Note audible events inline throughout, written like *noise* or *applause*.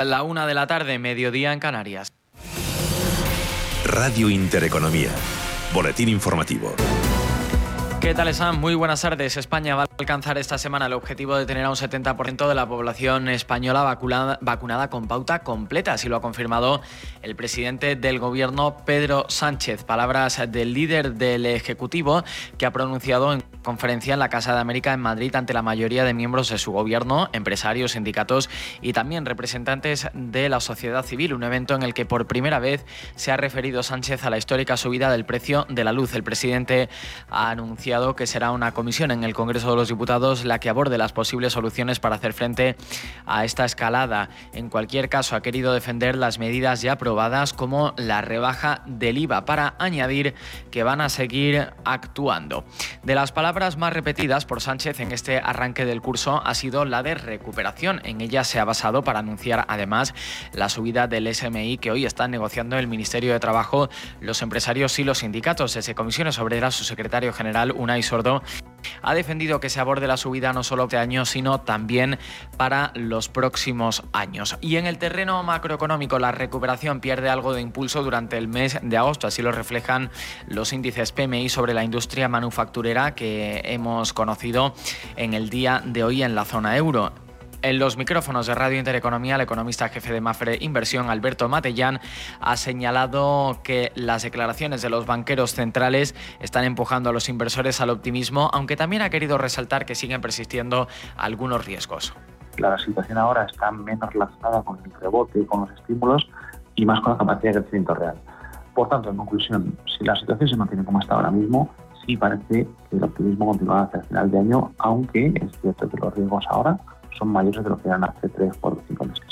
La una de la tarde, mediodía en Canarias. Radio Intereconomía. Boletín informativo. ¿Qué tal están? Muy buenas tardes. España va a alcanzar esta semana el objetivo de tener a un 70% de la población española vacunada, vacunada, con pauta completa, así lo ha confirmado el presidente del gobierno Pedro Sánchez. Palabras del líder del Ejecutivo que ha pronunciado en conferencia en la Casa de América en Madrid ante la mayoría de miembros de su gobierno, empresarios, sindicatos y también representantes de la sociedad civil, un evento en el que por primera vez se ha referido Sánchez a la histórica subida del precio de la luz. El presidente ha anunciado que será una comisión en el Congreso de los Diputados la que aborde las posibles soluciones para hacer frente a esta escalada. En cualquier caso, ha querido defender las medidas ya aprobadas como la rebaja del IVA para añadir que van a seguir actuando. De las palabras más repetidas por Sánchez en este arranque del curso ha sido la de recuperación. En ella se ha basado para anunciar además la subida del SMI que hoy están negociando el Ministerio de Trabajo, los empresarios y los sindicatos. Desde Comisiones Obreras, su secretario general, Unai Sordo, ha defendido que se aborde la subida no solo este año, sino también para los próximos años. Y en el terreno macroeconómico, la recuperación pierde algo de impulso durante el mes de agosto. Así lo reflejan los índices PMI sobre la industria manufacturera que hemos conocido en el día de hoy en la zona euro. En los micrófonos de Radio Intereconomía, el economista jefe de Mafre Inversión, Alberto Matellán, ha señalado que las declaraciones de los banqueros centrales están empujando a los inversores al optimismo, aunque también ha querido resaltar que siguen persistiendo algunos riesgos. La situación ahora está menos relacionada con el rebote y con los estímulos y más con la capacidad de crecimiento real. Por tanto, en conclusión, si la situación se mantiene como está ahora mismo, sí parece que el optimismo continuará hacia el final de año, aunque es cierto que los riesgos ahora son mayores de lo que eran hace 3, 4, 5 meses.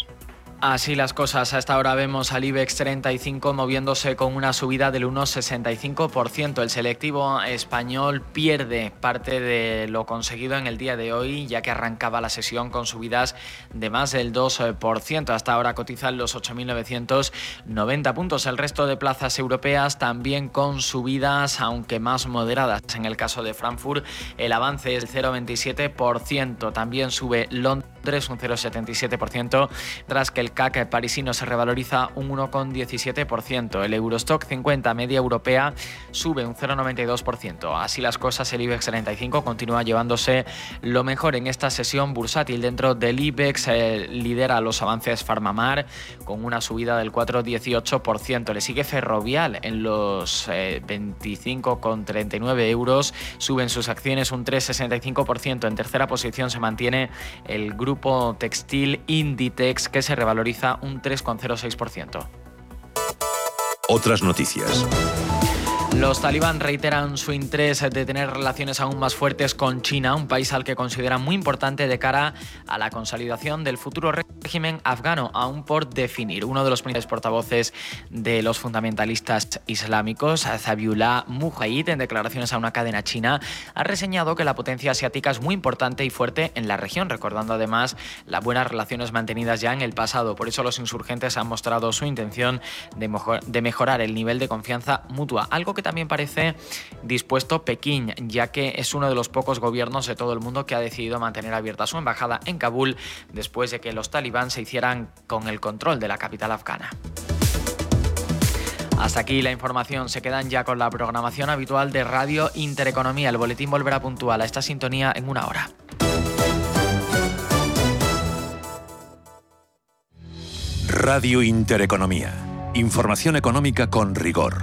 Así las cosas. Hasta ahora vemos al IBEX 35 moviéndose con una subida del 1,65%. El selectivo español pierde parte de lo conseguido en el día de hoy, ya que arrancaba la sesión con subidas de más del 2%. Hasta ahora cotizan los 8.990 puntos. El resto de plazas europeas también con subidas, aunque más moderadas. En el caso de Frankfurt, el avance es del 0,27%. También sube Londres un 0,77%, tras que el CAC parisino se revaloriza un 1,17%. El Eurostock 50 media europea sube un 0,92%. Así las cosas, el IBEX 35 continúa llevándose lo mejor en esta sesión bursátil. Dentro del IBEX eh, lidera los avances Farmamar con una subida del 4,18%. Le sigue Ferrovial en los 25,39 eh, euros. Suben sus acciones un 3,65%. En tercera posición se mantiene el grupo grupo textil Inditex que se revaloriza un 3,06%. Otras noticias. Los talibán reiteran su interés de tener relaciones aún más fuertes con China, un país al que consideran muy importante de cara a la consolidación del futuro régimen afgano, aún por definir. Uno de los principales portavoces de los fundamentalistas islámicos, Zabiullah Mujahid, en declaraciones a una cadena china, ha reseñado que la potencia asiática es muy importante y fuerte en la región, recordando además las buenas relaciones mantenidas ya en el pasado. Por eso los insurgentes han mostrado su intención de, mejorar el nivel de confianza mutua, algo que también parece dispuesto Pekín, ya que es uno de los pocos gobiernos de todo el mundo que ha decidido mantener abierta su embajada en Kabul después de que los talibán se hicieran con el control de la capital afgana. Hasta aquí la información. Se quedan ya con la programación habitual de Radio Intereconomía. El boletín volverá puntual a esta sintonía en una hora. Radio Intereconomía. Información económica con rigor,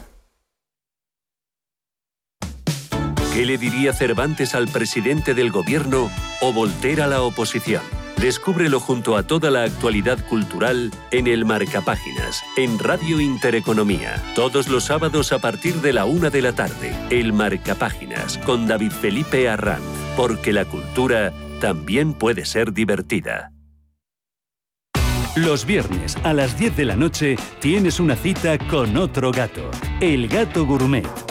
¿Qué le diría Cervantes al presidente del gobierno o Voltaire a la oposición? Descúbrelo junto a toda la actualidad cultural en el Marcapáginas, en Radio Intereconomía. Todos los sábados a partir de la una de la tarde. El Marcapáginas con David Felipe Arranz. Porque la cultura también puede ser divertida. Los viernes a las 10 de la noche tienes una cita con otro gato, el gato gourmet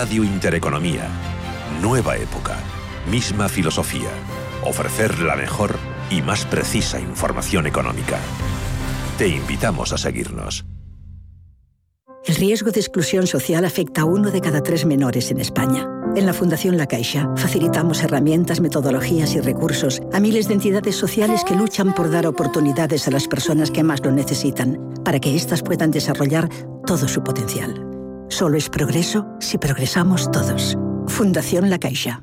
Radio Intereconomía. Nueva época. Misma filosofía. Ofrecer la mejor y más precisa información económica. Te invitamos a seguirnos. El riesgo de exclusión social afecta a uno de cada tres menores en España. En la Fundación La Caixa facilitamos herramientas, metodologías y recursos a miles de entidades sociales que luchan por dar oportunidades a las personas que más lo necesitan, para que éstas puedan desarrollar todo su potencial. Solo es progreso si progresamos todos. Fundación La Caixa.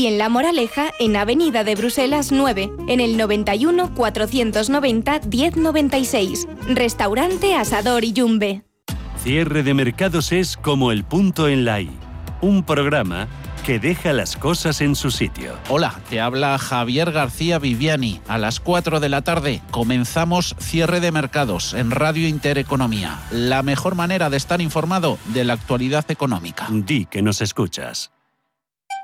y en La Moraleja, en Avenida de Bruselas 9, en el 91 490 1096. Restaurante Asador Iyumbe. Cierre de mercados es como el punto en la I un programa que deja las cosas en su sitio. Hola, te habla Javier García Viviani. A las 4 de la tarde comenzamos cierre de mercados en Radio Intereconomía. La mejor manera de estar informado de la actualidad económica. Di que nos escuchas.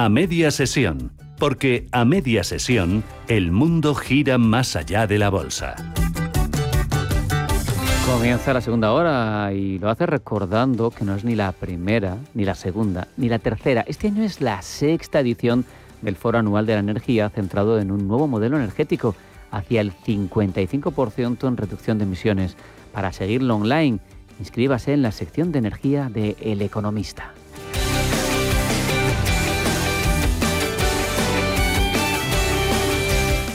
A media sesión, porque a media sesión el mundo gira más allá de la bolsa. Comienza la segunda hora y lo hace recordando que no es ni la primera, ni la segunda, ni la tercera. Este año es la sexta edición del Foro Anual de la Energía centrado en un nuevo modelo energético hacia el 55% en reducción de emisiones. Para seguirlo online, inscríbase en la sección de energía de El Economista.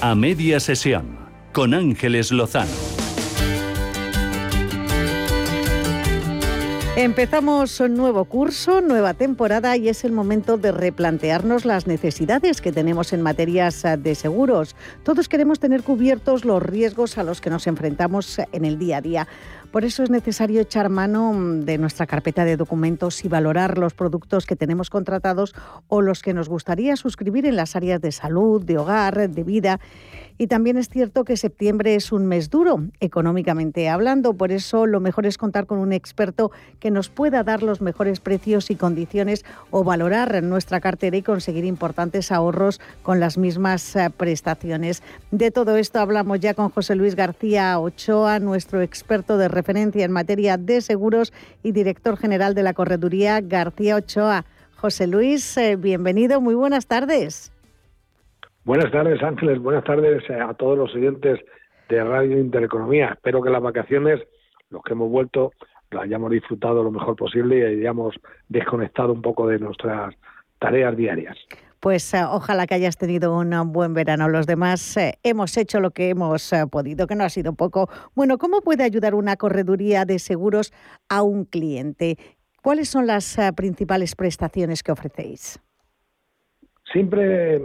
A media sesión, con Ángeles Lozano. Empezamos un nuevo curso, nueva temporada y es el momento de replantearnos las necesidades que tenemos en materias de seguros. Todos queremos tener cubiertos los riesgos a los que nos enfrentamos en el día a día. Por eso es necesario echar mano mm, de nuestra carpeta de documentos y valorar los productos que tenemos contratados o los que nos gustaría suscribir en las áreas de salud, de hogar, de vida. Y también es cierto que septiembre es un mes duro, económicamente hablando, por eso lo mejor es contar con un experto que nos pueda dar los mejores precios y condiciones o valorar nuestra cartera y conseguir importantes ahorros con las mismas eh, prestaciones. De todo esto hablamos ya con José Luis García Ochoa, nuestro experto de referencia en materia de seguros y director general de la Correduría García Ochoa. José Luis, eh, bienvenido, muy buenas tardes. Buenas tardes, Ángeles. Buenas tardes a todos los oyentes de Radio Intereconomía. Espero que las vacaciones, los que hemos vuelto, lo hayamos disfrutado lo mejor posible y hayamos desconectado un poco de nuestras tareas diarias. Pues eh, ojalá que hayas tenido un buen verano. Los demás eh, hemos hecho lo que hemos eh, podido, que no ha sido poco. Bueno, ¿cómo puede ayudar una correduría de seguros a un cliente? ¿Cuáles son las principales prestaciones que ofrecéis? Siempre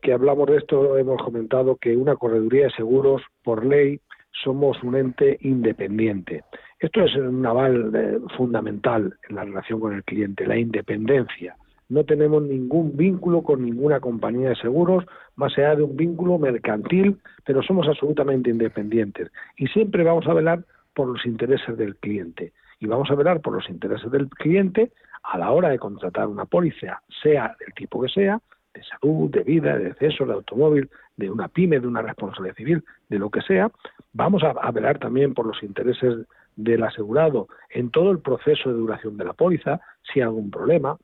que hablamos de esto hemos comentado que una correduría de seguros, por ley, somos un ente independiente. Esto es un aval fundamental en la relación con el cliente, la independencia no tenemos ningún vínculo con ninguna compañía de seguros, más allá de un vínculo mercantil, pero somos absolutamente independientes y siempre vamos a velar por los intereses del cliente. Y vamos a velar por los intereses del cliente a la hora de contratar una póliza, sea del tipo que sea, de salud, de vida, de exceso, de automóvil, de una pyme, de una responsabilidad civil, de lo que sea. Vamos a, velar también por los intereses del asegurado en todo el proceso de duración de la póliza, si hay algún problema,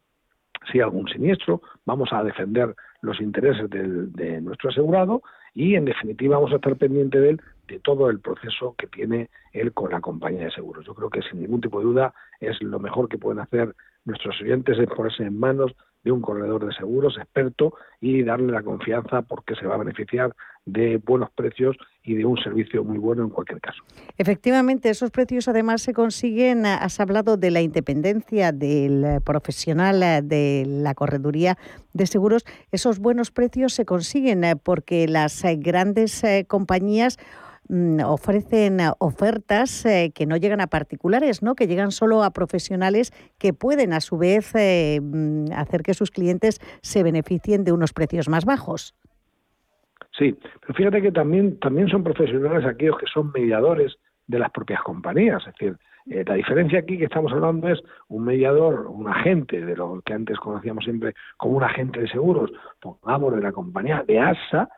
si hay algún siniestro, vamos a defender los intereses de nuestro asegurado y, en definitiva, vamos a estar pendiente de él de todo el proceso que tiene él con la compañía de seguros. Yo creo que, sin ningún tipo de duda, es lo mejor que pueden hacer nuestros oyentes es ponerse en manos de un corredor de seguros experto y darle la confianza porque se va a beneficiar de buenos precios y de un servicio muy bueno en cualquier caso. Efectivamente, esos precios además se consiguen, has hablado de la independencia del profesional de la correduría de seguros, esos buenos precios se consiguen eh, porque las eh, grandes eh, compañías ofrecen ofertas eh, que no llegan a particulares, ¿no? que llegan solo a profesionales que pueden a su vez eh, mm, hacer que sus clientes se beneficien de unos precios más bajos. Sí, pero fíjate que también, también son profesionales aquellos que son mediadores de las propias compañías. Es decir, eh, la diferencia aquí que estamos hablando es un mediador, un agente, de lo que antes conocíamos siempre como un agente de seguros, pongamos de la compañía de ASA,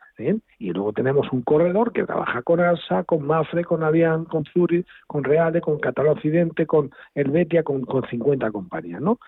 y luego tenemos un corredor que trabaja con ASA, con Mafre, con Avian, con Zurich, con Reale, con Catal Occidente, con Helvetia, con, con 50 compañías. ¿no?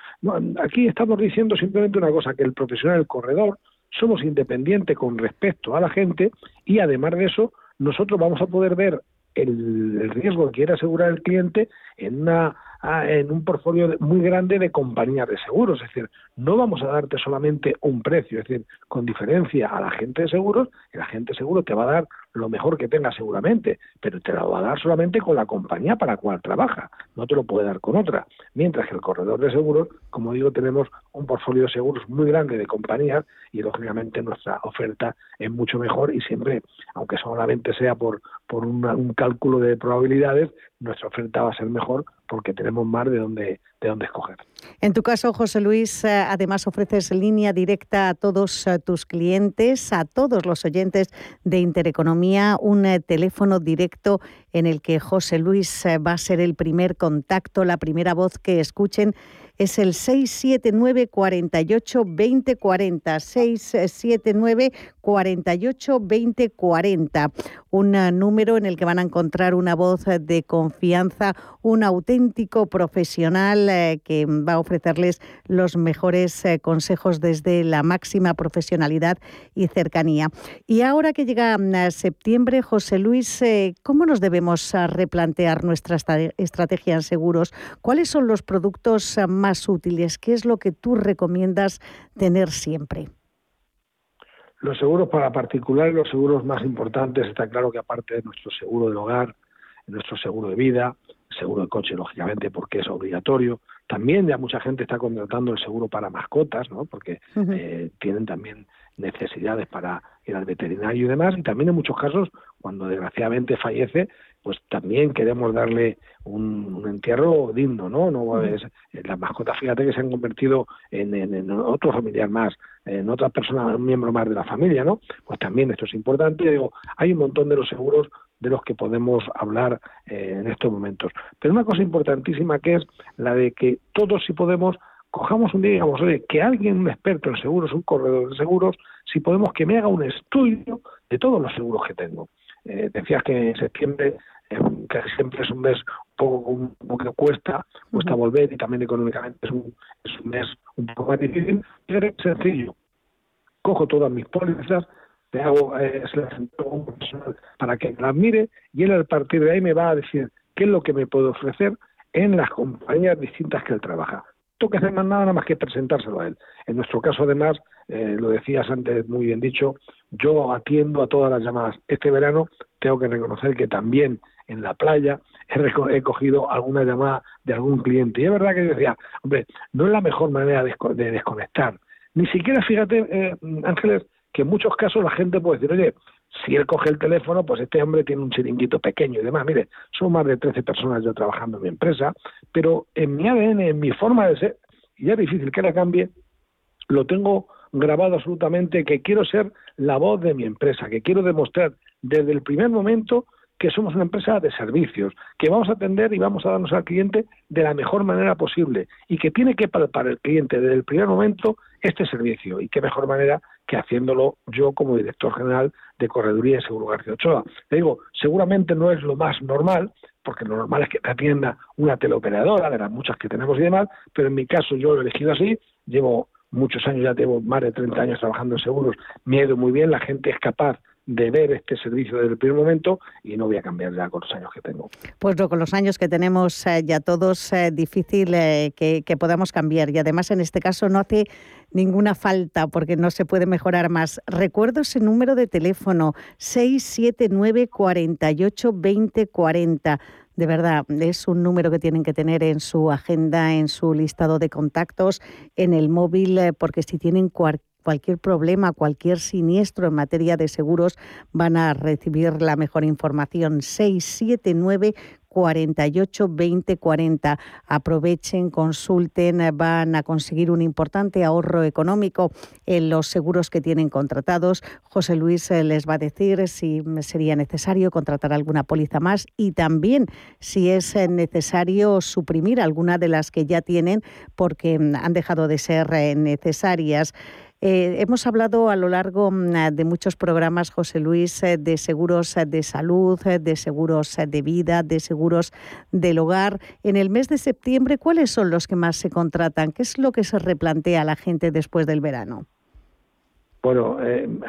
Aquí estamos diciendo simplemente una cosa, que el profesional, el corredor, somos independientes con respecto a la gente y además de eso, nosotros vamos a poder ver el riesgo que quiere asegurar el cliente en una en un portfolio muy grande de compañías de seguros. Es decir, no vamos a darte solamente un precio, es decir, con diferencia a la gente de seguros, el agente de seguros te va a dar lo mejor que tenga seguramente, pero te lo va a dar solamente con la compañía para la cual trabaja, no te lo puede dar con otra. Mientras que el corredor de seguros, como digo, tenemos un portfolio de seguros muy grande de compañías y lógicamente nuestra oferta es mucho mejor y siempre, aunque solamente sea por, por un cálculo de probabilidades, nuestra oferta va a ser mejor porque tenemos más de dónde, de dónde escoger. En tu caso, José Luis, eh, además ofreces línea directa a todos eh, tus clientes, a todos los oyentes de Intereconomía, un eh, teléfono directo en el que José Luis va a ser el primer contacto, la primera voz que escuchen es el 679 48 20 40 679 48 20 40 un número en el que van a encontrar una voz de confianza un auténtico profesional eh, que va a ofrecerles los mejores eh, consejos desde la máxima profesionalidad y cercanía y ahora que llega mm, septiembre José Luis eh, cómo nos debemos replantear nuestra estrategia en seguros cuáles son los productos más útiles? ¿Qué es lo que tú recomiendas tener siempre? Los seguros para particulares, los seguros más importantes, está claro que aparte de nuestro seguro del hogar, nuestro seguro de vida, seguro de coche, lógicamente, porque es obligatorio. También ya mucha gente está contratando el seguro para mascotas, ¿no? Porque eh, tienen también necesidades para ir al veterinario y demás. Y también en muchos casos, cuando desgraciadamente fallece, pues también queremos darle un, entierro digno, ¿no? no es, las mascotas, fíjate que se han convertido en, en, otro familiar más, en otra persona, un miembro más de la familia, ¿no? Pues también esto es importante. Digo, hay un montón de los seguros de los que podemos hablar eh, en estos momentos. Pero una cosa importantísima que es la de que todos si podemos cojamos un día y digamos, oye, que alguien, un experto en seguros, un corredor de seguros, si podemos que me haga un estudio de todos los seguros que tengo. Eh, decías que en septiembre casi siempre es un mes un poco que cuesta, cuesta volver y también económicamente es un, es un mes un poco más difícil. Es sencillo. Cojo todas mis pólizas, le hago eh, un profesional para que las mire y él a partir de ahí me va a decir qué es lo que me puede ofrecer en las compañías distintas que él trabaja. No que hacer más nada, nada más que presentárselo a él. En nuestro caso, además, eh, lo decías antes muy bien dicho, yo atiendo a todas las llamadas. Este verano tengo que reconocer que también en la playa he, cogido alguna llamada de algún cliente. Y es verdad que yo decía, hombre, no es la mejor manera de, desconectar. Ni siquiera, fíjate, eh, Ángeles, que en muchos casos la gente puede decir, oye, si él coge el teléfono, pues este hombre tiene un chiringuito pequeño y demás. Mire, son más de 13 personas yo trabajando en mi empresa, pero en mi ADN, en mi forma de ser, y ya es difícil que la cambie, lo tengo grabado absolutamente que quiero ser la voz de mi empresa, que quiero demostrar desde el primer momento que somos una empresa de servicios, que vamos a atender y vamos a darnos al cliente de la mejor manera posible y que tiene que palpar el cliente desde el primer momento este servicio y qué mejor manera que haciéndolo yo como director general de Correduría y Seguro García Ochoa. Le digo, seguramente no es lo más normal, porque lo normal es que te atienda una teleoperadora, de las muchas que tenemos y demás, pero en mi caso yo lo he elegido así, llevo muchos años, ya llevo más de 30 años trabajando en seguros, me ha ido muy bien, la gente es capaz de ver este servicio desde el primer momento y no voy a cambiar ya con los años que tengo. Pues no, con los años que tenemos eh, ya todos, eh, difícil eh, que, que, podamos cambiar y además en este caso no hace ninguna falta porque no se puede mejorar más. Recuerdo ese número de teléfono 679 48 20 40. De verdad, es un número que tienen que tener en su agenda, en su listado de contactos, en el móvil, porque si tienen cualquier cualquier problema, cualquier siniestro en materia de seguros, van a recibir la mejor información. 679 48 20 40. Aprovechen, consulten, van a conseguir un importante ahorro económico en los seguros que tienen contratados. José Luis eh, les va a decir si sería necesario contratar alguna póliza más y también si es eh, necesario suprimir alguna de las que ya tienen porque mm, han dejado de ser eh, necesarias. Eh, hemos hablado a lo largo mm, de muchos programas, José Luis, eh, de seguros eh, de salud, de seguros de vida, de seguros del hogar. En el mes de septiembre, ¿cuáles son los que más se contratan? ¿Qué es lo que se replantea a la gente después del verano? Bueno,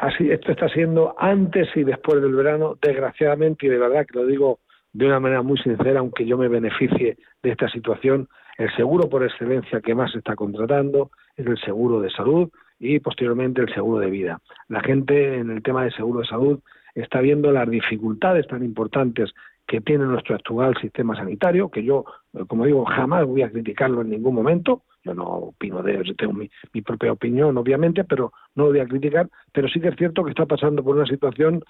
así, esto está siendo antes y después del verano, desgraciadamente, y de verdad que lo digo de una manera muy sincera, aunque yo me beneficie de esta situación, el seguro por excelencia que más se está contratando es el seguro de salud, y posteriormente el seguro de vida. La gente en el tema de seguro de salud está viendo las dificultades tan importantes que tiene nuestro actual sistema sanitario, que yo, eh, como digo, jamás voy a criticarlo en ningún momento, yo no opino de ello, tengo mi, mi, propia opinión, obviamente, pero no lo voy a criticar, pero sí que es cierto que está pasando por una situación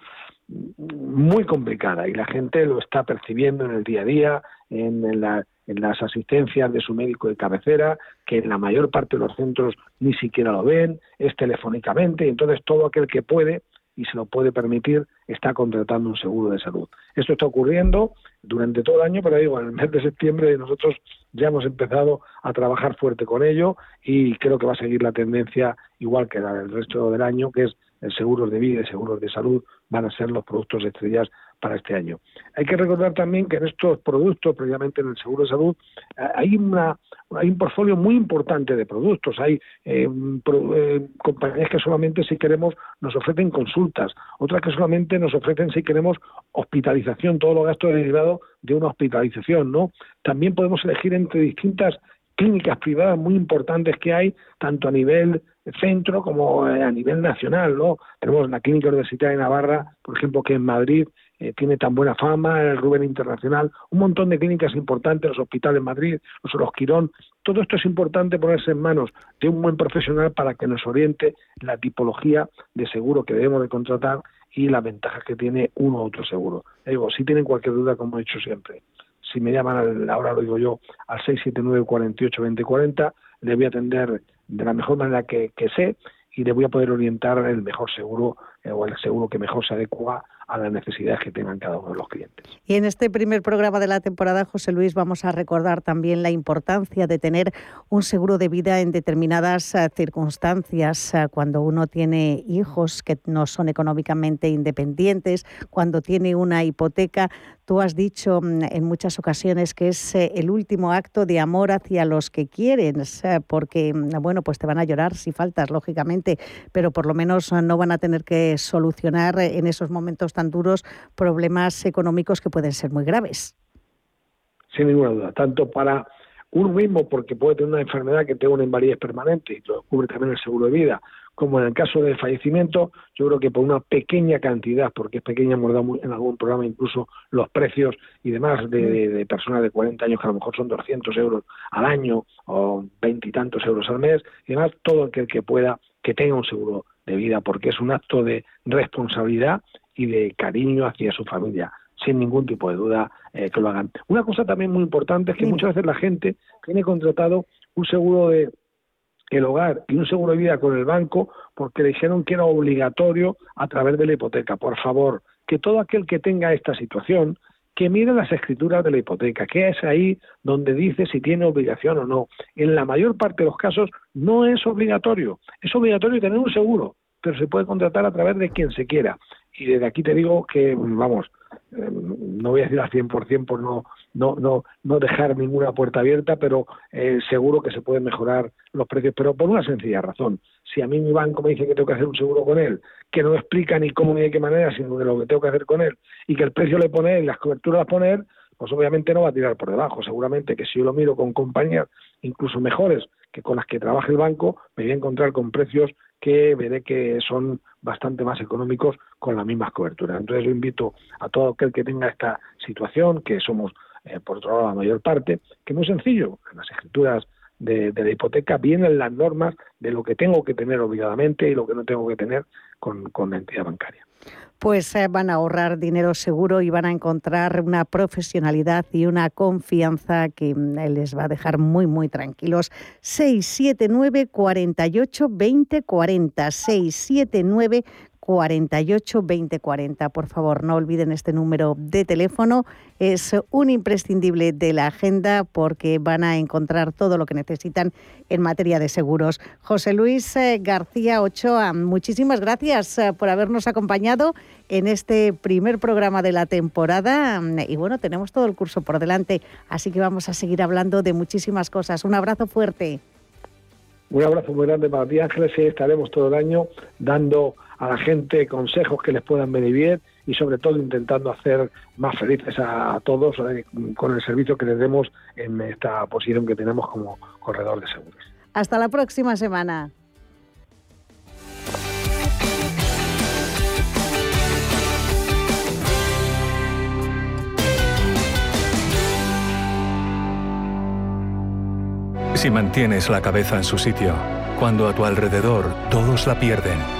muy complicada y la gente lo está percibiendo en el día a día, en, la, en las asistencias de su médico de cabecera, que en la mayor parte de los centros ni siquiera lo ven, es telefónicamente, y entonces todo aquel que puede y se lo puede permitir está contratando un seguro de salud. Esto está ocurriendo durante todo el año, pero digo, en el mes de septiembre nosotros ya hemos empezado a trabajar fuerte con ello y creo que va a seguir la tendencia igual que la del resto del año, que es seguros de vida y seguros de salud van a ser los productos estrellas para este año. Hay que recordar también que en estos productos, previamente en el seguro de salud, eh, hay, una, hay un portfolio muy importante de productos. Hay eh, eh, compañías que solamente si queremos nos ofrecen consultas, otras que solamente nos ofrecen si queremos hospitalización, todos los gastos derivados de una hospitalización, ¿no? También podemos elegir entre distintas clínicas privadas muy importantes que hay, tanto a nivel centro como a nivel nacional, ¿no? Tenemos la Clínica Universitaria de Navarra, por ejemplo, que en Madrid eh, tiene tan buena fama, el Rubén Internacional, un montón de clínicas importantes, los hospitales en Madrid, los, los Quirón. Todo esto es importante ponerse en manos de un buen profesional para que nos oriente la tipología de seguro que debemos de contratar y las ventajas que tiene uno u otro seguro. digo, si tienen cualquier duda, como he dicho siempre, si me llaman, ahora lo digo yo, al 679 48 2040, le voy a atender de la mejor manera que, sé y le voy a poder orientar el mejor seguro eh, o el seguro que mejor se adecua a las necesidades que tengan cada uno de los clientes. Y en este primer programa de la temporada, José Luis, vamos a recordar también la importancia de tener un seguro de vida en determinadas eh, circunstancias, eh, cuando uno tiene hijos que no son económicamente independientes, cuando tiene una hipoteca. Tú has dicho mm, en muchas ocasiones que es eh, el último acto de amor hacia los que quieren, porque, mm, bueno, pues te van a llorar si faltas, lógicamente, pero por lo menos no van a tener que solucionar en esos momentos tan duros problemas económicos que pueden ser muy graves. sin ninguna duda, tanto para uno mismo porque puede tener una enfermedad que tenga una invalidez permanente y lo cubre también el seguro de vida, como en el caso de fallecimiento, yo creo que por una pequeña cantidad, porque es pequeña, hemos dado en algún programa incluso los precios y demás de, personas de 40 años que a lo mejor son 200 euros al año o veintitantos euros al mes, y demás, todo aquel que pueda que tenga un seguro de vida, porque es un acto de responsabilidad y de cariño hacia su familia sin ningún tipo de duda eh, que lo hagan. Una cosa también muy importante es que muchas veces la gente tiene contratado un seguro de el hogar y un seguro de vida con el banco porque le dijeron que era obligatorio a través de la hipoteca. Por favor, que todo aquel que tenga esta situación, que mire las escrituras de la hipoteca, que es ahí donde dice si tiene obligación o no. En la mayor parte de los casos no es obligatorio. Es obligatorio tener un seguro, pero se puede contratar a través de quien se quiera. Y desde aquí te digo que, vamos, eh, no voy a decir al 100% por no, no, no, no dejar ninguna puerta abierta, pero eh, seguro que se pueden mejorar los precios, pero por una sencilla razón. Si a mí mi banco me dice que tengo que hacer un seguro con él, que no explica ni cómo ni de qué manera, sino de lo que tengo que hacer con él, y que el precio le pone él, las coberturas las pone pues obviamente no va a tirar por debajo. Seguramente que si yo lo miro con compañías incluso mejores que con las que trabaja el banco, me voy a encontrar con precios que veré que son bastante más económicos con las mismas coberturas. Entonces yo invito a todo aquel que tenga esta situación, que somos eh, por otro lado la mayor parte, que es muy sencillo, en las escrituras de, la hipoteca vienen las normas de lo que tengo que tener obligadamente y lo que no tengo que tener con, con la entidad bancaria pues eh, van a ahorrar dinero seguro y van a encontrar una profesionalidad y una confianza que mm, les va a dejar muy, muy tranquilos. 679 48 20 40 679 48 20 40. Por favor, no olviden este número de teléfono. Es un imprescindible de la agenda porque van a encontrar todo lo que necesitan en materia de seguros. José Luis eh, García Ochoa, muchísimas gracias eh, por habernos acompañado en este primer programa de la temporada. Y bueno, tenemos todo el curso por delante, así que vamos a seguir hablando de muchísimas cosas. Un abrazo fuerte. Un abrazo muy grande para ti, Ángeles, y estaremos todo el año dando a la gente consejos que les puedan venir bien y sobre todo intentando hacer más felices a, todos eh, con el servicio que les demos en esta posición que tenemos como corredor de seguros. Hasta la próxima semana. Si mantienes la cabeza en su sitio, cuando a tu alrededor todos la pierden,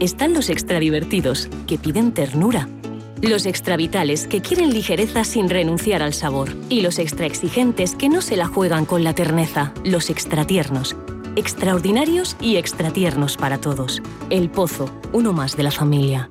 Están los extra divertidos, que piden ternura. Los extra vitales, que quieren ligereza sin renunciar al sabor. Y los extra exigentes, que no se la juegan con la terneza. Los extra tiernos extraordinarios y extratiernos para todos. El Pozo, uno más de la familia.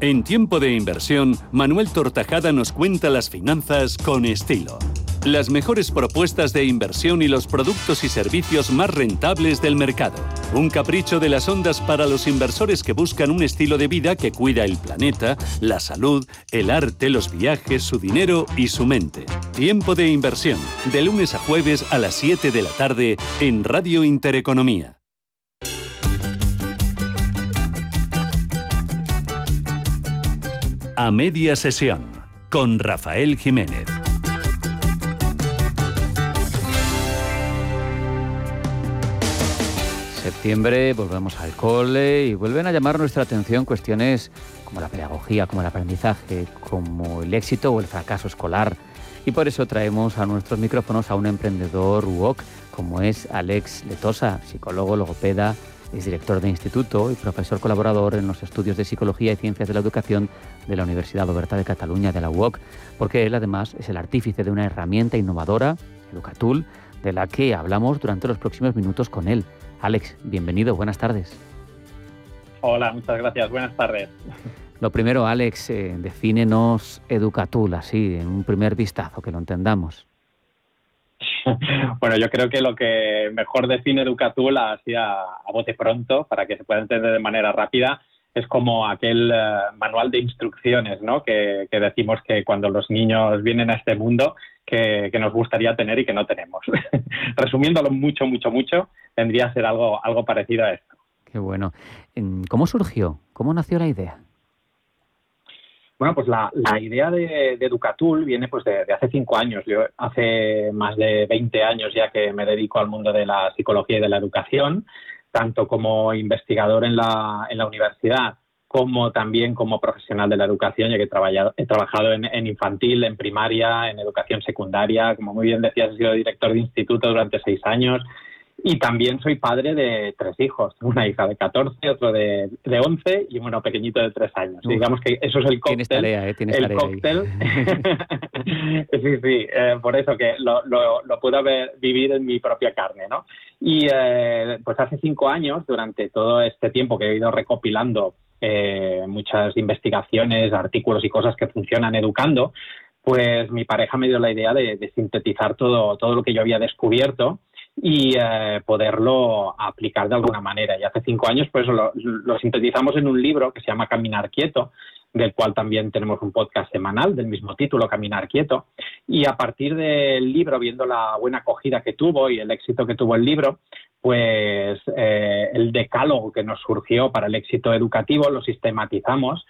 En tiempo de inversión, Manuel Tortajada nos cuenta las finanzas con estilo. Las mejores propuestas de inversión y los productos y servicios más rentables del mercado. Un capricho de las ondas para los inversores que buscan un estilo de vida que cuida el planeta, la salud, el arte, los viajes, su dinero y su mente. Tiempo de inversión, de lunes a jueves a las 7 de la tarde en Radio Intereconomía. A media sesión con Rafael Jiménez. septiembre volvemos al cole y vuelven a llamar nuestra atención cuestiones como la pedagogía, como el aprendizaje, como el éxito o el fracaso escolar. Y por eso traemos a nuestros micrófonos a un emprendedor UOC como es Alex Letosa, psicólogo, logopeda, es director de instituto y profesor colaborador en los estudios de Psicología y Ciencias de la Educación de la Universidad Oberta de Cataluña de la UOC, porque él además es el artífice de una herramienta innovadora, Educatul, de la que hablamos durante los próximos minutos con él. Alex, bienvenido, buenas tardes. Hola, muchas gracias, buenas tardes. Lo primero, Alex, eh, defínenos Educatul, así, en un primer vistazo, que lo entendamos. *laughs* bueno, yo creo que lo que mejor define Educatul, así a, bote pronto, para que se pueda entender de manera rápida, es como aquel eh, manual de instrucciones, ¿no? Que, decimos que cuando los niños vienen a este mundo, que, nos gustaría tener y que no tenemos. *laughs* Resumiéndolo mucho, mucho, mucho, tendría que ser algo, algo parecido a esto. Qué bueno. ¿Cómo surgió? ¿Cómo nació la idea? Bueno, pues la, idea de, Educatul viene pues de, hace cinco años. Yo hace más de 20 años ya que me dedico al mundo de la psicología y de la educación, tanto como investigador en la, en la universidad como también como profesional de la educación, ya que he trabajado, he trabajado en, en, infantil, en primaria, en educación secundaria. Como muy bien decías, he sido director de instituto durante seis años y también soy padre de tres hijos, una hija de 14, otro de, de 11 y uno pequeñito de tres años. Digamos que eso es el cóctel. Tienes tarea, ¿eh? Tienes el tarea cóctel. *laughs* sí, sí, eh, por eso que lo, lo, lo puedo ver, vivir en mi propia carne, ¿no? Y eh, pues hace cinco años, durante todo este tiempo que he ido recopilando eh, muchas investigaciones, artículos y cosas que funcionan educando, pues mi pareja me dio la idea de, de sintetizar todo, todo lo que yo había descubierto y eh, poderlo aplicar de alguna manera. Y hace cinco años pues lo, sintetizamos en un libro que se llama Caminar Quieto, del cual también tenemos un podcast semanal del mismo título, Caminar Quieto. Y a partir del libro, viendo la buena acogida que tuvo y el éxito que tuvo el libro, pues eh, el decálogo que nos surgió para el éxito educativo lo sistematizamos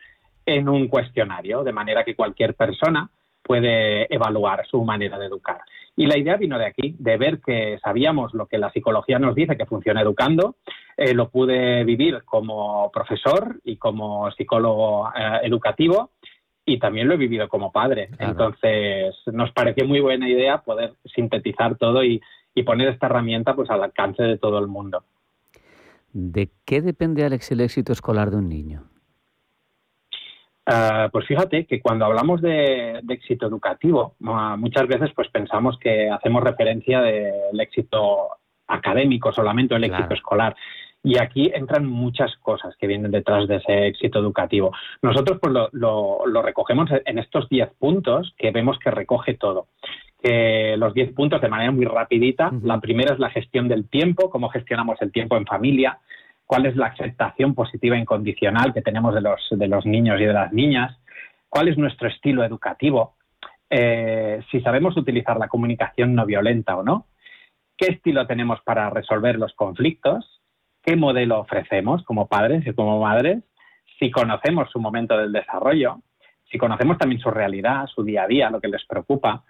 en un cuestionario, de manera que cualquier persona puede evaluar su manera de educar. Y la idea vino de aquí, de ver que sabíamos lo que la psicología nos dice que funciona educando. Eh, lo pude vivir como profesor y como psicólogo eh, educativo y también lo he vivido como padre. Entonces, nos pareció muy buena idea poder sintetizar todo y, poner esta herramienta pues al alcance de todo el mundo. ¿De qué depende, Alex, el éxito escolar de un niño? Eh, pues fíjate que cuando hablamos de, éxito educativo, muchas veces pues pensamos que hacemos referencia del éxito académico solamente, el éxito escolar. Y aquí entran muchas cosas que vienen detrás de ese éxito educativo. Nosotros pues lo, recogemos en estos 10 puntos que vemos que recoge todo. Los 10 puntos de manera muy rapidita. La primera es la gestión del tiempo, cómo gestionamos el tiempo en familia cuál es la aceptación positiva e incondicional que tenemos de los, de los niños y de las niñas, cuál es nuestro estilo educativo, eh, si sabemos utilizar la comunicación no violenta o no, qué estilo tenemos para resolver los conflictos, qué modelo ofrecemos como padres y como madres, si conocemos su momento del desarrollo, si conocemos también su realidad, su día a día, lo que les preocupa,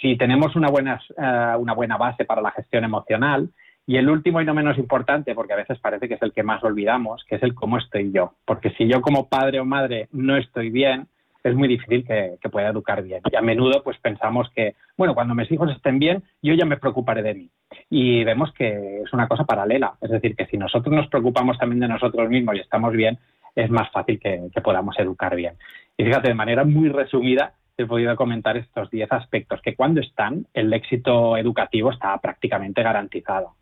si tenemos una buena, eh, una buena base para la gestión emocional y el último y no menos importante, porque a veces parece que es el que más olvidamos, que es el cómo estoy yo. Porque si yo como padre o madre no estoy bien, es muy difícil que, pueda educar bien. Y a menudo pues pensamos que, bueno, cuando mis hijos estén bien, yo ya me preocuparé de mí. Y vemos que es una cosa paralela. Es decir, que si nosotros nos preocupamos también de nosotros mismos y estamos bien, es más fácil que, que podamos educar bien. Y fíjate, de manera muy resumida, he podido comentar estos 10 aspectos que cuando están, el éxito educativo está prácticamente garantizado.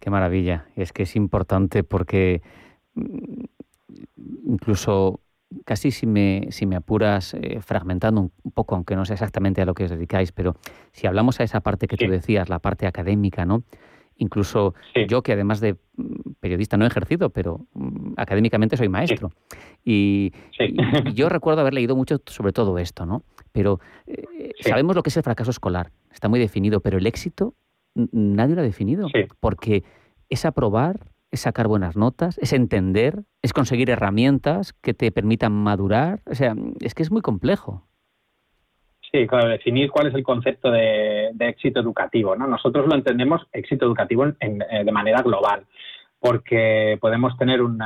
Qué maravilla. Es que es importante porque mm, incluso casi si me, si me apuras eh, fragmentando un poco, aunque no sé exactamente a lo que os dedicáis, pero si hablamos a esa parte que tú decías, la parte académica, ¿no? Incluso yo que además de mm, periodista no he ejercido, pero mm, académicamente soy maestro. Y, yo recuerdo haber leído mucho sobre todo esto, ¿no? Pero eh, sabemos lo que es el fracaso escolar, está muy definido, pero el éxito nadie lo ha definido. Porque es aprobar, es sacar buenas notas, es entender, es conseguir herramientas que te permitan madurar. O sea, es que es muy complejo. Sí, claro, definir cuál es el concepto de, éxito educativo. ¿no? Nosotros lo entendemos éxito educativo eh, de manera global, porque podemos tener un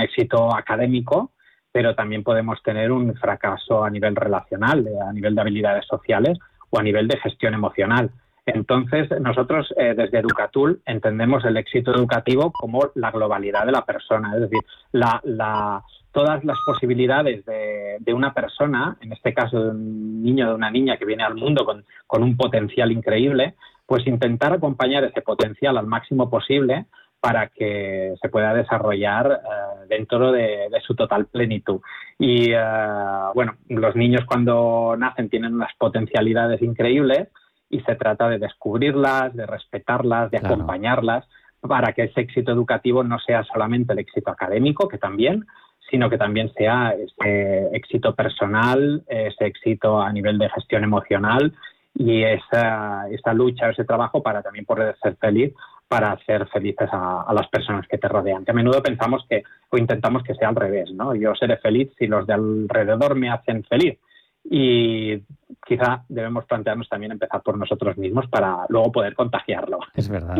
éxito académico, pero también podemos tener un fracaso a nivel relacional, a nivel de habilidades sociales o a nivel de gestión emocional. Entonces, nosotros eh, desde Educatul entendemos el éxito educativo como la globalidad de la persona, es decir, todas las posibilidades de, una persona, en este caso de un niño o de una niña que viene al mundo con, un potencial increíble, pues intentar acompañar ese potencial al máximo posible para que se pueda desarrollar eh, dentro de, su total plenitud. Y eh, bueno, los niños cuando nacen tienen unas potencialidades increíbles y se trata de descubrirlas, de respetarlas, de acompañarlas para que ese éxito educativo no sea solamente el éxito académico, que también, sino que también sea ese éxito personal, ese éxito a nivel de gestión emocional y esa, esa lucha, ese trabajo para también poder ser feliz, para hacer felices a, a, las personas que te rodean. Que a menudo pensamos que o intentamos que sea al revés, ¿no? Yo seré feliz si los de alrededor me hacen feliz y quizá debemos plantearnos también empezar por nosotros mismos para luego poder contagiarlo. Es verdad.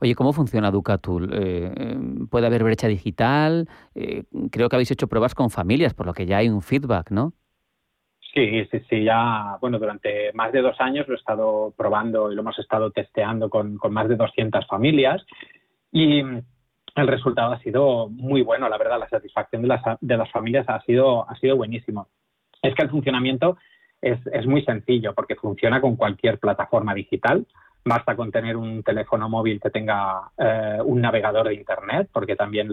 Oye, ¿cómo funciona Ducatul? Eh, ¿Puede haber brecha digital? Eh, creo que habéis hecho pruebas con familias, por lo que ya hay un feedback, ¿no? Sí, sí, sí, ya, bueno, durante más de dos años lo he estado probando y lo hemos estado testeando con, con más de 200 familias y el resultado ha sido muy bueno, la verdad, la satisfacción de las, de las familias ha sido, ha sido buenísimo es que el funcionamiento es, muy sencillo porque funciona con cualquier plataforma digital. Basta con tener un teléfono móvil que tenga eh, un navegador de Internet, porque también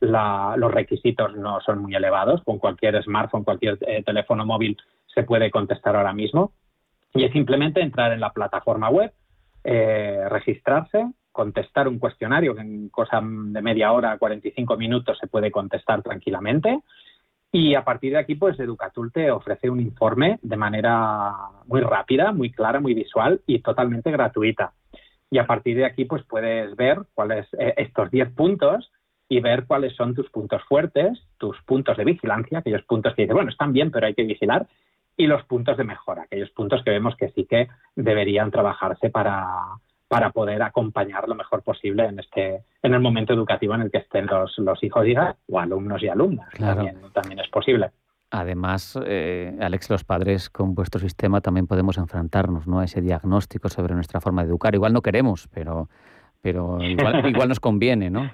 los requisitos no son muy elevados. Con cualquier smartphone, cualquier eh, teléfono móvil se puede contestar ahora mismo. Y es simplemente entrar en la plataforma web, eh, registrarse, contestar un cuestionario que en cosa de media hora, 45 minutos se puede contestar tranquilamente. Y a partir de aquí, pues Educatul te ofrece un informe de manera muy rápida, muy clara, muy visual y totalmente gratuita. Y a partir de aquí, pues puedes ver cuáles eh, estos 10 puntos y ver cuáles son tus puntos fuertes, tus puntos de vigilancia, aquellos puntos que dices, bueno, están bien, pero hay que vigilar, y los puntos de mejora, aquellos puntos que vemos que sí que deberían trabajarse para, para poder acompañar lo mejor posible en este en el momento educativo en el que estén los, los hijos y hijas o alumnos y alumnas. También, también es posible. Además, eh, Alex, los padres con vuestro sistema también podemos enfrentarnos ¿no? a ese diagnóstico sobre nuestra forma de educar. Igual no queremos, pero, pero igual, *laughs* igual nos conviene, ¿no?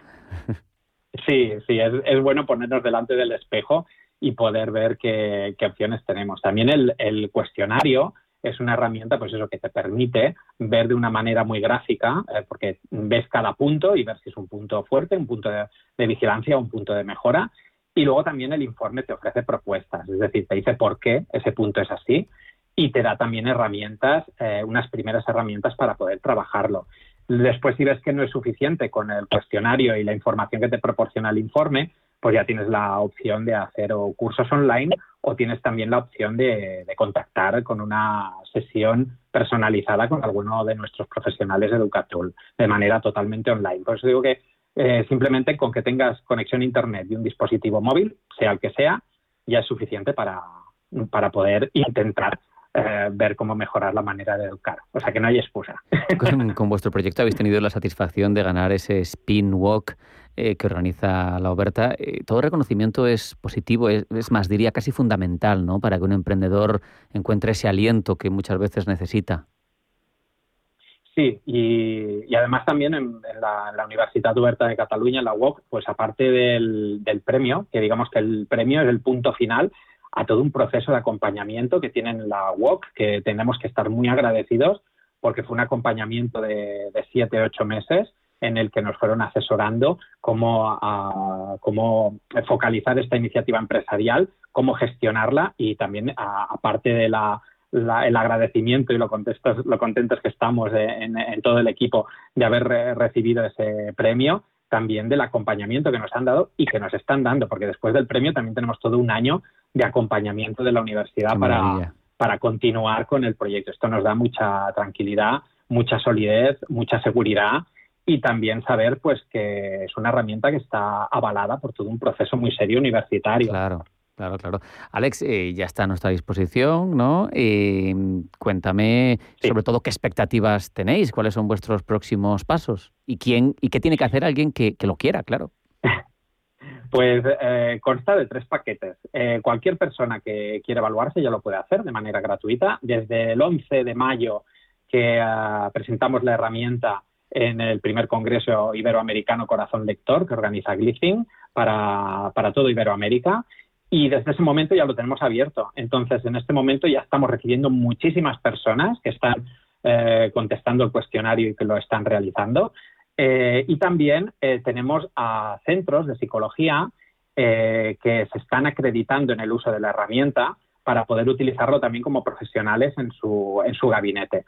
sí, sí, es, es, bueno ponernos delante del espejo y poder ver qué, qué opciones tenemos. También el, el cuestionario es una herramienta, pues eso, que te permite ver de una manera muy gráfica, eh, porque ves cada punto y ver si es un punto fuerte, un punto de, vigilancia un punto de mejora. Y luego también el informe te ofrece propuestas, es decir, te dice por qué ese punto es así y te da también herramientas, eh, unas primeras herramientas para poder trabajarlo. Después, si ves que no es suficiente con el cuestionario y la información que te proporciona el informe, pues ya tienes la opción de hacer cursos online o tienes también la opción de, contactar con una sesión personalizada con alguno de nuestros profesionales de Educatul de manera totalmente online. Por eso digo que eh, simplemente con que tengas conexión a Internet y un dispositivo móvil, sea el que sea, ya es suficiente para, para poder intentar eh, ver cómo mejorar la manera de educar. O sea que no hay excusa. *laughs* Con, vuestro proyecto habéis tenido la satisfacción de ganar ese Spin Walk eh, que organiza la Oberta. Eh, todo reconocimiento es positivo, es, más, diría casi fundamental, ¿no? Para que un emprendedor encuentre ese aliento que muchas veces necesita. Sí, y, además también en, la, Universidad Oberta de Cataluña, en la UOC, pues aparte del, premio, que digamos que el premio es el punto final a todo un proceso de acompañamiento que tienen la UOC, que tenemos que estar muy agradecidos porque fue un acompañamiento de, de siete, ocho meses en el que nos fueron asesorando cómo, cómo focalizar esta iniciativa empresarial, cómo gestionarla y también, aparte de la, el agradecimiento y lo contentos, lo contentos que estamos en, todo el equipo de haber recibido ese premio, también del acompañamiento que nos han dado y que nos están dando, porque después del premio también tenemos todo un año de acompañamiento de la universidad para, para continuar con el proyecto. Esto nos da mucha tranquilidad, mucha solidez, mucha seguridad y también saber pues que es una herramienta que está avalada por todo un proceso muy serio universitario. Claro. Claro, claro. Alex, eh, ya está a nuestra disposición, ¿no? Eh, cuéntame sobre todo qué expectativas tenéis, cuáles son vuestros próximos pasos y quién y qué tiene que hacer alguien que, lo quiera, claro. *laughs* Pues eh, consta de tres paquetes. cualquier persona que quiera evaluarse ya lo puede hacer de manera gratuita. Desde el 11 de mayo que ah, presentamos la herramienta en el primer Congreso Iberoamericano Corazón Lector que organiza Glyphing para, para todo Iberoamérica y desde ese momento ya lo tenemos abierto. Entonces, en este momento ya estamos recibiendo muchísimas personas que están eh, contestando el cuestionario y que lo están realizando. Eh, y también eh, tenemos a centros de psicología que se están acreditando en el uso de la herramienta para poder utilizarlo también como profesionales en su, en su gabinete.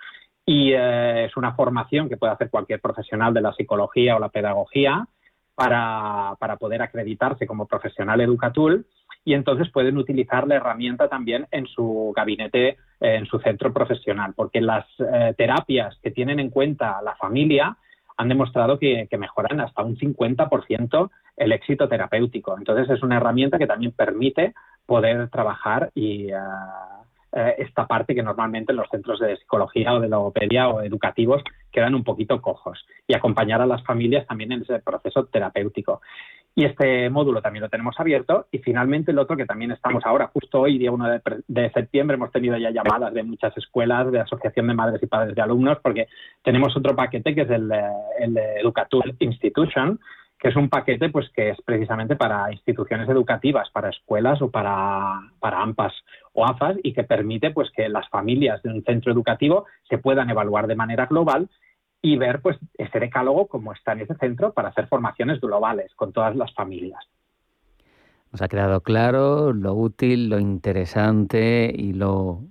Y es una formación que puede hacer cualquier profesional de la psicología o la pedagogía para, para poder acreditarse como profesional educatul y entonces pueden utilizar la herramienta también en su gabinete, eh, en su centro profesional, porque las eh, terapias que tienen en cuenta la familia han demostrado que, mejoran hasta un 50% el éxito terapéutico. Entonces es una herramienta que también permite poder trabajar y eh, esta parte que normalmente en los centros de psicología o de logopedia o educativos quedan un poquito cojos y acompañar a las familias también en ese proceso terapéutico. Y este módulo también lo tenemos abierto. Y finalmente el otro que también estamos ahora, justo hoy, día 1 de, septiembre, hemos tenido ya llamadas de muchas escuelas, de Asociación de Madres y Padres de Alumnos, porque tenemos otro paquete que es el, el Educatul Institution, es un paquete pues que es precisamente para instituciones educativas, para escuelas o para, para AMPAs o AFAS y que permite pues que las familias de un centro educativo se puedan evaluar de manera global y ver pues ese decálogo como está en ese centro para hacer formaciones globales con todas las familias. Nos ha quedado claro lo útil, lo interesante y lo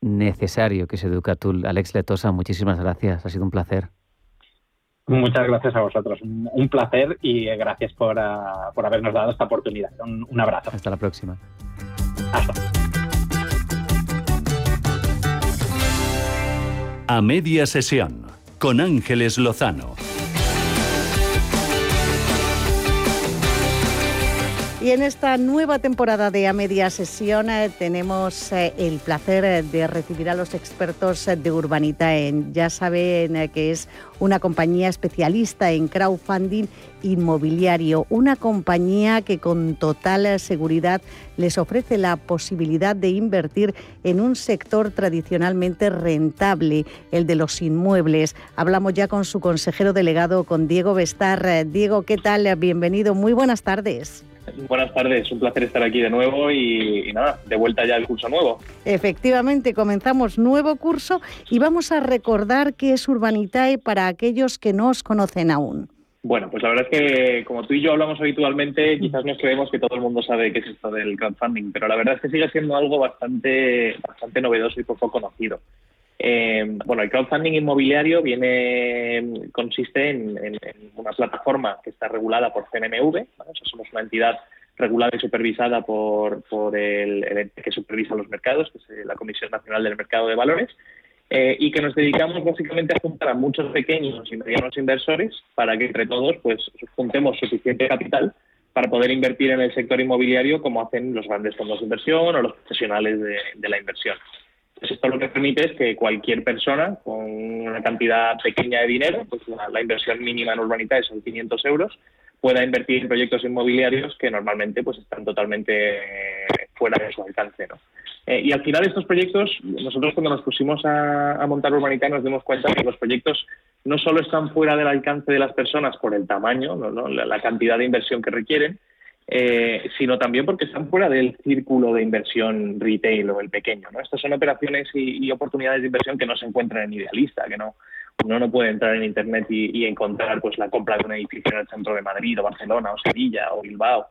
necesario que es Educatul. Alex Letosa, muchísimas gracias, ha sido un placer. Muchas gracias a vosotros, un placer y gracias por, ah, por habernos dado esta oportunidad. Un, un abrazo. Hasta la próxima. Hasta. A media sesión con Ángeles Lozano. Y en esta nueva temporada de A Media Sesión eh, tenemos eh, el placer eh, de recibir a los expertos de Urbanita. En, ya saben que es una compañía especialista en crowdfunding inmobiliario, una compañía que con total seguridad les ofrece la posibilidad de invertir en un sector tradicionalmente rentable, el de los inmuebles. Hablamos ya con su consejero delegado, con Diego Bestar. Diego, ¿qué tal? Bienvenido, muy buenas tardes. Buenas tardes, un placer estar aquí de nuevo y, nada, de vuelta ya al curso nuevo. Efectivamente, comenzamos nuevo curso y vamos a recordar qué es Urbanitae para aquellos que no os conocen aún. Bueno, pues la verdad es que como tú y yo hablamos habitualmente, quizás nos creemos que todo el mundo sabe qué es esto del crowdfunding, pero la verdad es que sigue siendo algo bastante, bastante novedoso y poco conocido. Eh, bueno, el crowdfunding inmobiliario viene, consiste en, una plataforma que está regulada por CNMV, somos una entidad regulada y supervisada por, el, ente que supervisa los mercados, que es la Comisión Nacional del Mercado de Valores, eh, y que nos dedicamos básicamente a juntar a muchos pequeños y medianos inversores para que entre todos pues juntemos suficiente capital para poder invertir en el sector inmobiliario como hacen los grandes fondos de inversión o los profesionales de la inversión. Pues esto lo que permite es que cualquier persona con una cantidad pequeña de dinero, pues la, inversión mínima en urbanidad son 500 euros, pueda invertir en proyectos inmobiliarios que normalmente pues están totalmente fuera de su alcance. ¿no? Eh, y al final estos proyectos, nosotros cuando nos pusimos a, montar urbanidad nos dimos cuenta que los proyectos no solo están fuera del alcance de las personas por el tamaño, la cantidad de inversión que requieren, eh, sino también porque están fuera del círculo de inversión retail o el pequeño. ¿no? Estas son operaciones y, oportunidades de inversión que no se encuentran en Idealista, que no uno no puede entrar en Internet y, encontrar pues la compra de un edificio en el centro de Madrid o Barcelona o Sevilla o Bilbao.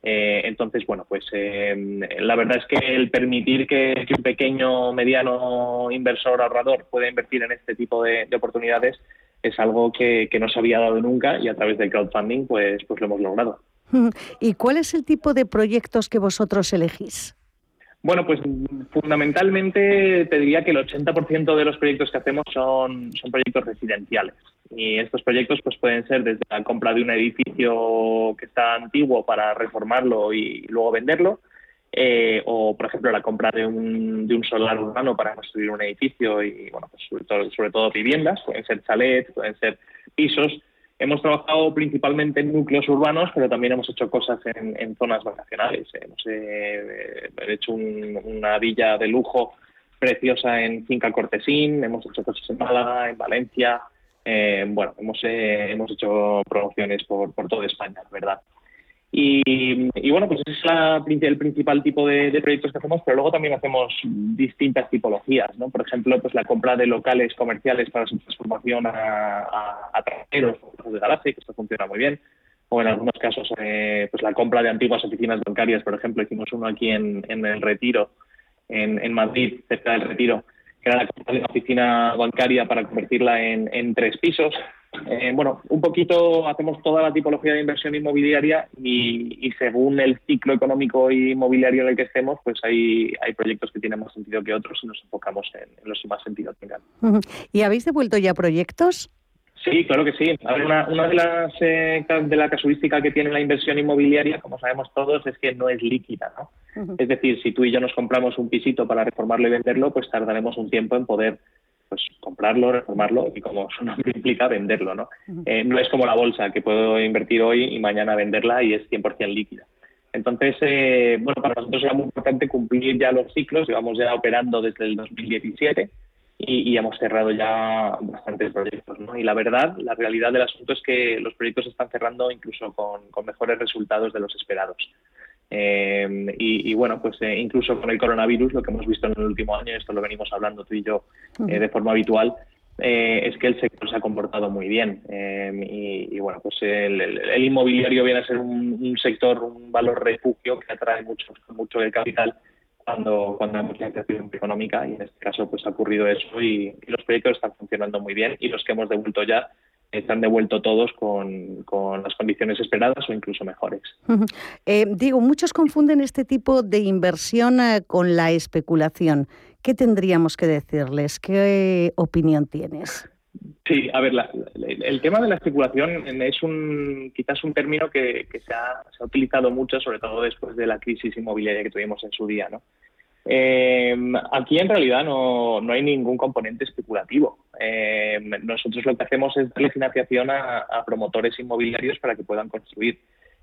Eh, entonces, bueno, pues eh, la verdad es que el permitir que, un pequeño, mediano inversor ahorrador pueda invertir en este tipo de, oportunidades es algo que, que, no se había dado nunca y a través del crowdfunding pues, pues lo hemos logrado. *laughs* ¿Y cuál es el tipo de proyectos que vosotros elegís? Bueno, pues fundamentalmente te diría que el 80% de los proyectos que hacemos son, son proyectos residenciales. Y estos proyectos pues pueden ser desde la compra de un edificio que está antiguo para reformarlo y luego venderlo, eh, o por ejemplo la compra de un, de un solar urbano para construir un edificio y bueno, pues sobre, todo, sobre todo viviendas, pueden ser chalets, pueden ser pisos. Hemos trabajado principalmente en núcleos urbanos, pero también hemos hecho cosas en, zonas vacacionales. Hemos eh, hecho una villa de lujo preciosa en Finca Cortesín, hemos hecho cosas en Málaga, en Valencia. Eh, bueno, hemos, eh, hemos hecho promociones por, por toda España, ¿verdad? Y, y, bueno, pues es la, el principal tipo de, proyectos que hacemos, pero luego también hacemos distintas tipologías, ¿no? Por ejemplo, pues la compra de locales comerciales para su transformación a, a, a traseros de garaje, que esto funciona muy bien. O en algunos casos, eh, pues la compra de antiguas oficinas bancarias, por ejemplo, hicimos uno aquí en, en el Retiro, en, en Madrid, cerca del Retiro, que era la compra de una oficina bancaria para convertirla en, en tres pisos. Eh, bueno, un poquito hacemos toda la tipología de inversión inmobiliaria y, según el ciclo económico inmobiliario en el que estemos, pues hay, hay proyectos que tienen más sentido que otros y nos enfocamos en, los que más sentido tengan. ¿Y habéis devuelto ya proyectos? Sí, claro que sí. una, una de las eh, de la casuística que tiene la inversión inmobiliaria, como sabemos todos, es que no es líquida, ¿no? Es decir, si tú y yo nos compramos un pisito para reformarlo y venderlo, pues tardaremos un tiempo en poder pues comprarlo, reformarlo y como su nombre implica, venderlo, ¿no? Eh, no es como la bolsa, que puedo invertir hoy y mañana venderla y es 100% líquida. Entonces, eh, bueno, para nosotros era muy importante cumplir ya los ciclos, llevamos ya operando desde el 2017 y, y hemos cerrado ya bastantes proyectos, ¿no? Y la verdad, la realidad del asunto es que los proyectos están cerrando incluso con, con mejores resultados de los esperados. Eh, y, bueno, pues eh, incluso con el coronavirus, lo que hemos visto en el último año, esto lo venimos hablando tú y yo eh, de forma habitual, es que el sector se ha comportado muy bien. Y, bueno, pues el, inmobiliario viene a ser un, sector, un valor refugio que atrae mucho, mucho el capital cuando, cuando hay mucha incertidumbre económica y en este caso pues ha ocurrido eso y, y los proyectos están funcionando muy bien y los que hemos devuelto ya están devuelto todos con, las condiciones esperadas o incluso mejores. Eh, digo, muchos confunden este tipo de inversión eh, con la especulación. ¿Qué tendríamos que decirles? ¿Qué opinión tienes? Sí, a ver, el tema de la especulación es un quizás un término que, se, ha, se, ha, utilizado mucho, sobre todo después de la crisis inmobiliaria que tuvimos en su día, ¿no? Eh, aquí en realidad no, no, hay ningún componente especulativo. Eh, nosotros lo que hacemos es darle financiación a, promotores inmobiliarios para que puedan construir.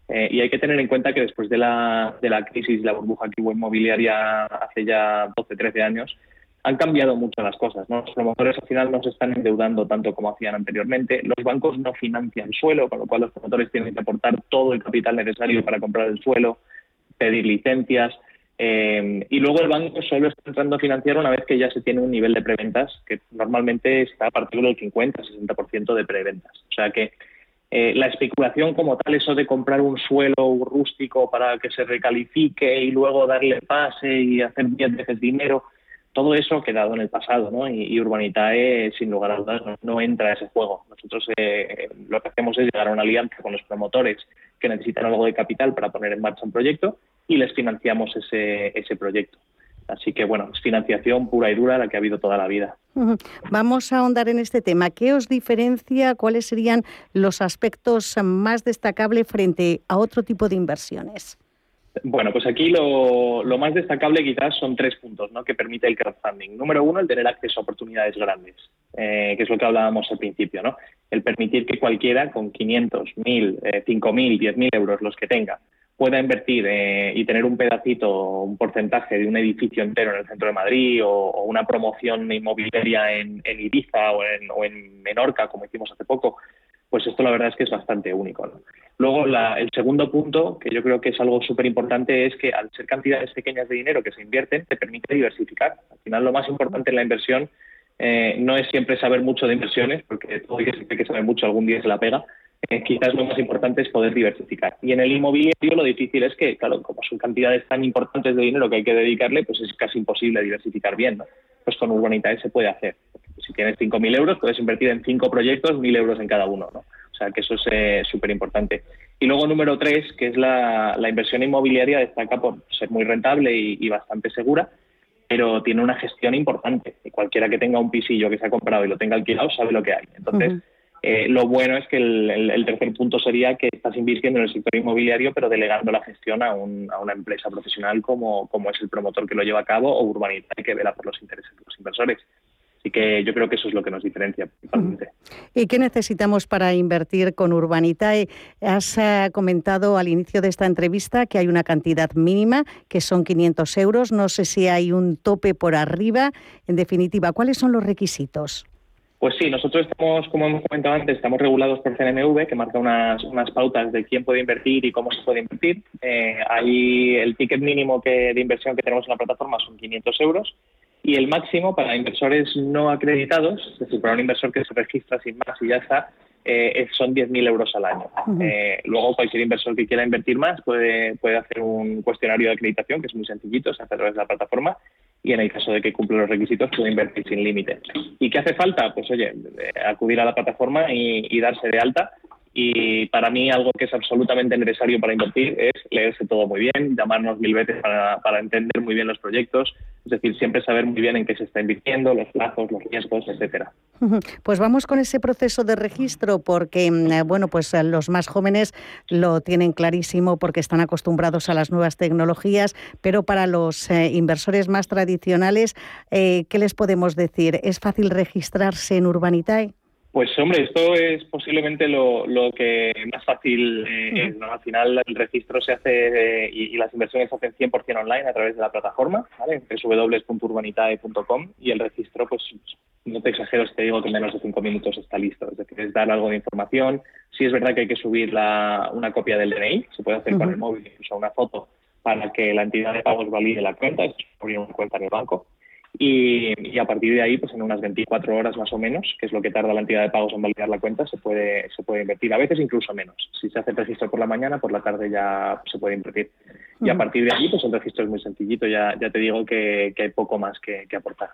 Eh, y hay que tener en cuenta que después de la, de la crisis, la burbuja que inmobiliaria hace ya 12, 13 años, han cambiado mucho las cosas. Los promotores al final no se están endeudando tanto como hacían anteriormente. Los bancos no financian suelo, con lo cual los promotores tienen que aportar todo el capital necesario para comprar el suelo, pedir licencias. Eh, y luego el banco solo está entrando a financiar una vez que ya se tiene un nivel de preventas que normalmente está a partir del 50-60% de preventas. O sea que eh, la especulación como tal, eso de comprar un suelo rústico para que se recalifique y luego darle pase y hacer 10 veces dinero, todo eso ha quedado en el pasado, ¿no? Y, Urbanitae, sin lugar a dudas, no, entra a ese juego. Nosotros eh, lo que hacemos es llegar a una alianza con los promotores que necesitan algo de capital para poner en marcha un proyecto y les financiamos ese, ese proyecto. Así que, bueno, es financiación pura y dura la que ha habido toda la vida. Vamos a ahondar en este tema. ¿Qué os diferencia? ¿Cuáles serían los aspectos más destacables frente a otro tipo de inversiones? Bueno, pues aquí lo, más destacable quizás son tres puntos ¿no? que permite el crowdfunding. Número uno, el tener acceso a oportunidades grandes, eh, que es lo que hablábamos al principio. ¿no? El permitir que cualquiera con 500, 1.000, eh, 5.000, 10.000 euros, los que tenga, pueda invertir eh, y tener un pedacito, un porcentaje de un edificio entero en el centro de Madrid o, una promoción inmobiliaria en, Ibiza o en, o en, Menorca, como hicimos hace poco, pues esto la verdad es que es bastante único. Luego, el segundo punto, que yo creo que es algo súper importante, es que al ser cantidades pequeñas de dinero que se invierten, te permite diversificar. Al final, lo más importante en la inversión eh, no es siempre saber mucho de inversiones, porque todo el que sabe mucho algún día se la pega, eh, quizás lo más importante es poder diversificar. Y en el inmobiliario lo difícil es que, claro, como son cantidades tan importantes de dinero que hay que dedicarle, pues es casi imposible diversificar bien. Pues con Urbanitae se puede hacer. Si tienes 5.000 euros, puedes invertir en cinco proyectos, 1.000 euros en cada uno. ¿no? O sea, que eso es súper importante. Y luego, número tres, que es la, inversión inmobiliaria, destaca por ser muy rentable y, bastante segura, pero tiene una gestión importante. Y cualquiera que tenga un pisillo que se ha comprado y lo tenga alquilado sabe lo que hay. Entonces, Eh, lo bueno es que el, tercer punto sería que estás invirtiendo en el sector inmobiliario, pero delegando la gestión a, una empresa profesional como, es el promotor que lo lleva a cabo o Urbanita que vela por los intereses de los inversores. Así que yo creo que eso es lo que nos diferencia principalmente. ¿Y qué necesitamos para invertir con Urbanitae? Has eh, comentado al inicio de esta entrevista que hay una cantidad mínima, que son 500 euros. No sé si hay un tope por arriba. En definitiva, ¿cuáles son los requisitos? Pues sí, nosotros estamos, como hemos comentado antes, estamos regulados por CNMV, que marca unas, unas pautas de quién puede invertir y cómo se puede invertir. Eh, ahí el ticket mínimo que, de inversión que tenemos en la plataforma son 500 euros y el máximo para inversores no acreditados, es decir, para un inversor que se registra sin más y ya está, eh, son 10.000 euros al año. Eh, luego, cualquier inversor que quiera invertir más puede, puede hacer un cuestionario de acreditación, que es muy sencillito, se hace a través de la plataforma, y en el caso de que cumpla los requisitos puede invertir sin límite. ¿Y qué hace falta? Pues oye, eh, acudir a la plataforma y darse de alta y para mí algo que es absolutamente necesario para invertir es leerse todo muy bien, llamarnos mil veces para, para, entender muy bien los proyectos, es decir, siempre saber muy bien en qué se está invirtiendo, los plazos, los riesgos, etcétera. Pues vamos con ese proceso de registro porque, mm, eh, bueno, pues eh, los más jóvenes lo tienen clarísimo porque están acostumbrados a las nuevas tecnologías, pero para los eh, inversores más tradicionales, ¿qué les podemos decir? ¿Es fácil registrarse en Urbanitae? Pues hombre, esto es posiblemente lo, lo que más fácil eh, es. ¿no? Al final el registro se hace eh, y, las inversiones se hacen 100% online a través de la plataforma, ¿vale? www.urbanitae.com y el registro, pues no te exagero si te digo que en menos de cinco minutos está listo. Es decir, es dar algo de información. Sí es verdad que hay que subir la, una copia del DNI, se puede hacer con el móvil, incluso una foto, para que la entidad de pagos valide la cuenta, es abrir una cuenta en el banco. Y, a partir de ahí, pues en unas 24 horas más o menos, que es lo que tarda la entidad de pagos en validar la cuenta, se puede, se puede invertir. A veces incluso menos. Si se hace el registro por la mañana, por la tarde ya se puede invertir. Y a partir de ahí, pues el registro es muy sencillito. Ya, ya te digo que, hay poco más que, aportar.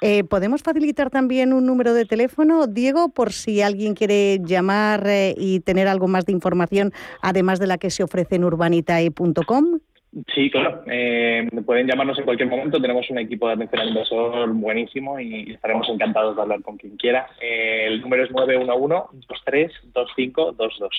Eh, ¿Podemos facilitar también un número de teléfono, Diego, por si alguien quiere llamar eh, y tener algo más de información, además de la que se ofrece en urbanitae.com? Sí, claro. Eh, pueden llamarnos en cualquier momento. Tenemos un equipo de atención al inversor buenísimo y estaremos encantados de hablar con quien quiera. Eh, el número es 911-232522.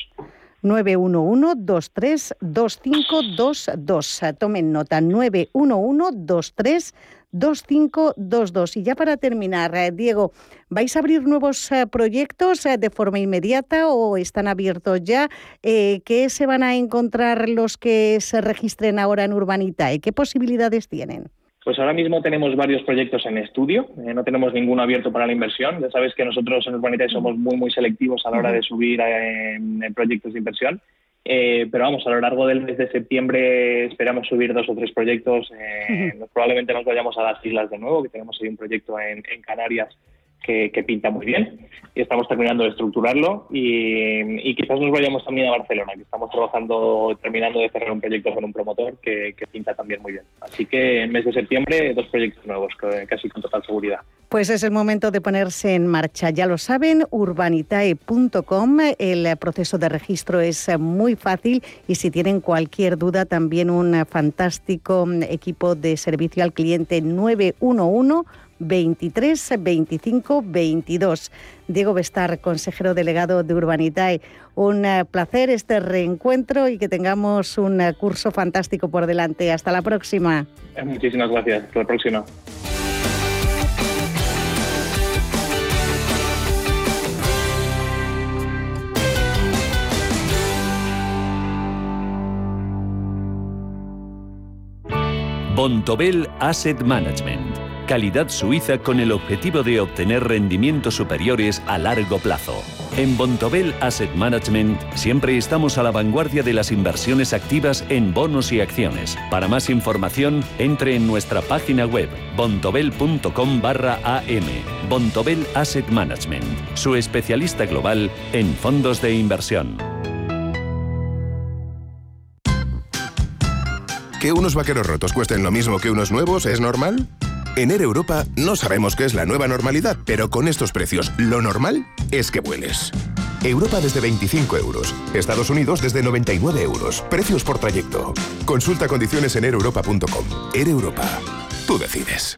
911-232522. Tomen nota, 911-232522. 2522. Y ya para terminar, eh, Diego, ¿vais a abrir nuevos eh, proyectos eh, de forma inmediata o están abiertos ya? ¿Qué se van a encontrar los que se registren ahora en Urbanita y qué posibilidades tienen? Pues ahora mismo tenemos varios proyectos en estudio, no tenemos ninguno abierto para la inversión. Ya sabes que nosotros en Urbanita somos muy, muy selectivos a la hora de subir proyectos de inversión. Eh, pero vamos, a lo largo del mes de septiembre esperamos subir dos o tres proyectos. Eh, probablemente nos vayamos a las islas de nuevo, que tenemos ahí un proyecto en, en Canarias que, pinta muy bien y estamos terminando de estructurarlo y, quizás nos vayamos también a Barcelona, que estamos trabajando, terminando de cerrar un proyecto con un promotor que, pinta también muy bien. Así que en mes de septiembre dos proyectos nuevos, casi con total seguridad. Pues es el momento de ponerse en marcha. Ya lo saben, urbanitae.com. El proceso de registro es muy fácil y si tienen cualquier duda, también un fantástico equipo de servicio al cliente 911 23 25 22. Diego Bestar, consejero delegado de Urbanitae. Un eh, placer este reencuentro y que tengamos un eh, curso fantástico por delante. Hasta la próxima. Eh, muchísimas gracias. Hasta la próxima. Bontobel Asset Management calidad suiza con el objetivo de obtener rendimientos superiores a largo plazo. En Bontobel Asset Management siempre estamos a la vanguardia de las inversiones activas en bonos y acciones. Para más información, entre en nuestra página web bontobel.com barra am. Bontobel Asset Management, su especialista global en fondos de inversión. ¿Que unos vaqueros rotos cuesten lo mismo que unos nuevos es normal? En Air Europa no sabemos qué es la nueva normalidad, pero con estos precios, lo normal es que vueles. Europa desde 25 euros. Estados Unidos desde 99 euros. Precios por trayecto. Consulta condiciones en aereuropa.com. Air Europa. Tú decides.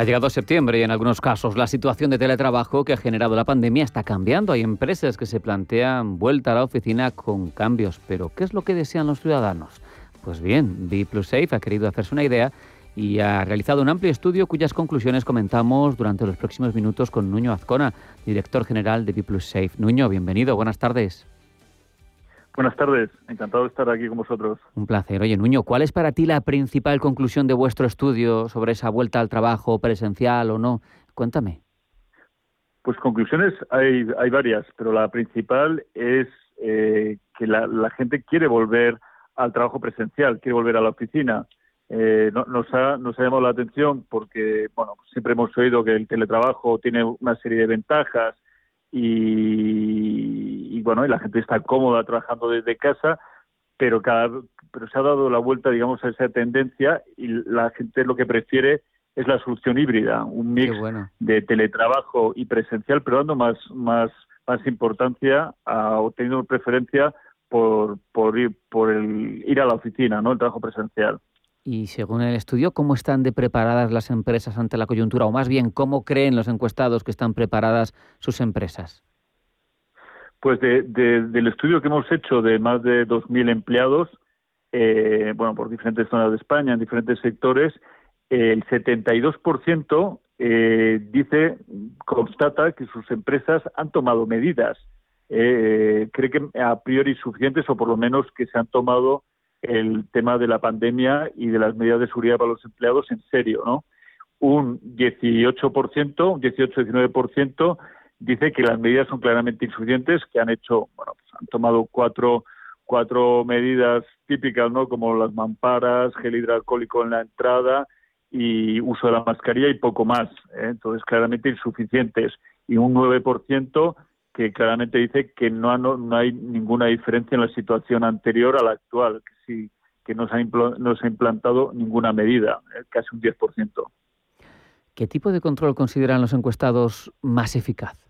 Ha llegado septiembre y en algunos casos la situación de teletrabajo que ha generado la pandemia está cambiando. Hay empresas que se plantean vuelta a la oficina con cambios, pero ¿qué es lo que desean los ciudadanos? Pues bien, B Safe ha querido hacerse una idea y ha realizado un amplio estudio cuyas conclusiones comentamos durante los próximos minutos con Nuño Azcona, director general de B Safe. Nuño, bienvenido, buenas tardes. Buenas tardes, encantado de estar aquí con vosotros. Un placer. Oye, Nuño, ¿cuál es para ti la principal conclusión de vuestro estudio sobre esa vuelta al trabajo presencial o no? Cuéntame. Pues conclusiones hay, hay varias, pero la principal es eh, que la, gente quiere volver al trabajo presencial, quiere volver a la oficina. Eh, nos, ha, nos ha llamado la atención porque, bueno, siempre hemos oído que el teletrabajo tiene una serie de ventajas, y, bueno, y la gente está cómoda trabajando desde casa, pero cada pero se ha dado la vuelta, digamos, a esa tendencia y la gente lo que prefiere es la solución híbrida, un mix de teletrabajo y presencial, pero dando más más más importancia a, o teniendo preferencia por por ir por el ir a la oficina, ¿no? El trabajo presencial. Y según el estudio, ¿cómo están de preparadas las empresas ante la coyuntura? O más bien, ¿cómo creen los encuestados que están preparadas sus empresas? Pues del estudio que hemos hecho de más de 2.000 empleados, eh, bueno, por diferentes zonas de España, en diferentes sectores, el 72% eh, dice, constata que sus empresas han tomado medidas, eh, cree que a priori suficientes o por lo menos que se han tomado el tema de la pandemia y de las medidas de seguridad para los empleados en serio, ¿no? Un 18%, un 18-19% dice que las medidas son claramente insuficientes, que han hecho, bueno, pues han tomado cuatro, cuatro medidas típicas, ¿no? Como las mamparas, gel hidroalcohólico en la entrada y uso de la mascarilla y poco más. ¿eh? Entonces, claramente insuficientes. Y un 9% que claramente dice que no, no, hay ninguna diferencia en la situación anterior a la actual, que sí que no se ha, no se ha implantado ninguna medida, eh, casi un 10%. ¿Qué tipo de control consideran los encuestados más eficaz?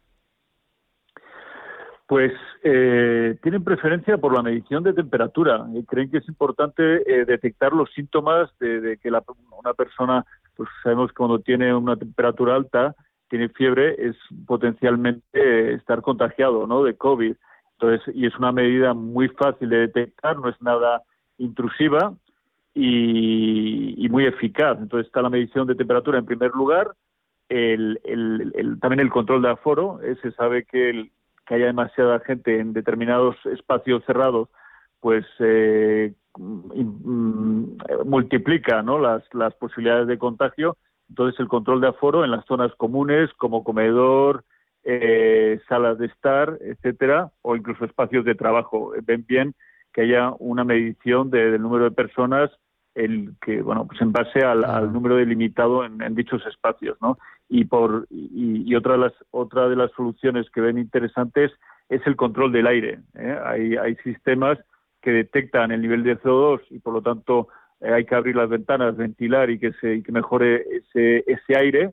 Pues eh, tienen preferencia por la medición de temperatura. y creen que es importante eh, detectar los síntomas de, que la, una persona, pues sabemos que cuando tiene una temperatura alta, tiene fiebre, es potencialmente estar contagiado ¿no? de COVID. Entonces, y es una medida muy fácil de detectar, no es nada intrusiva y, muy eficaz. Entonces está la medición de temperatura en primer lugar, el, el, también el control de aforo. Eh, se sabe que, el, que haya demasiada gente en determinados espacios cerrados, pues eh, mm, multiplica ¿no? las, las posibilidades de contagio entonces, el control de aforo en las zonas comunes como comedor, eh, salas de estar, etcétera, o incluso espacios de trabajo. Ven bien que haya una medición del número de personas el que bueno pues en base al, número delimitado en, dichos espacios no y por y, otra de las otra de las soluciones que ven interesantes es el control del aire ¿eh? hay hay sistemas que detectan el nivel de CO2 y por lo tanto eh, hay que abrir las ventanas, ventilar y que, se, que mejore ese, ese aire,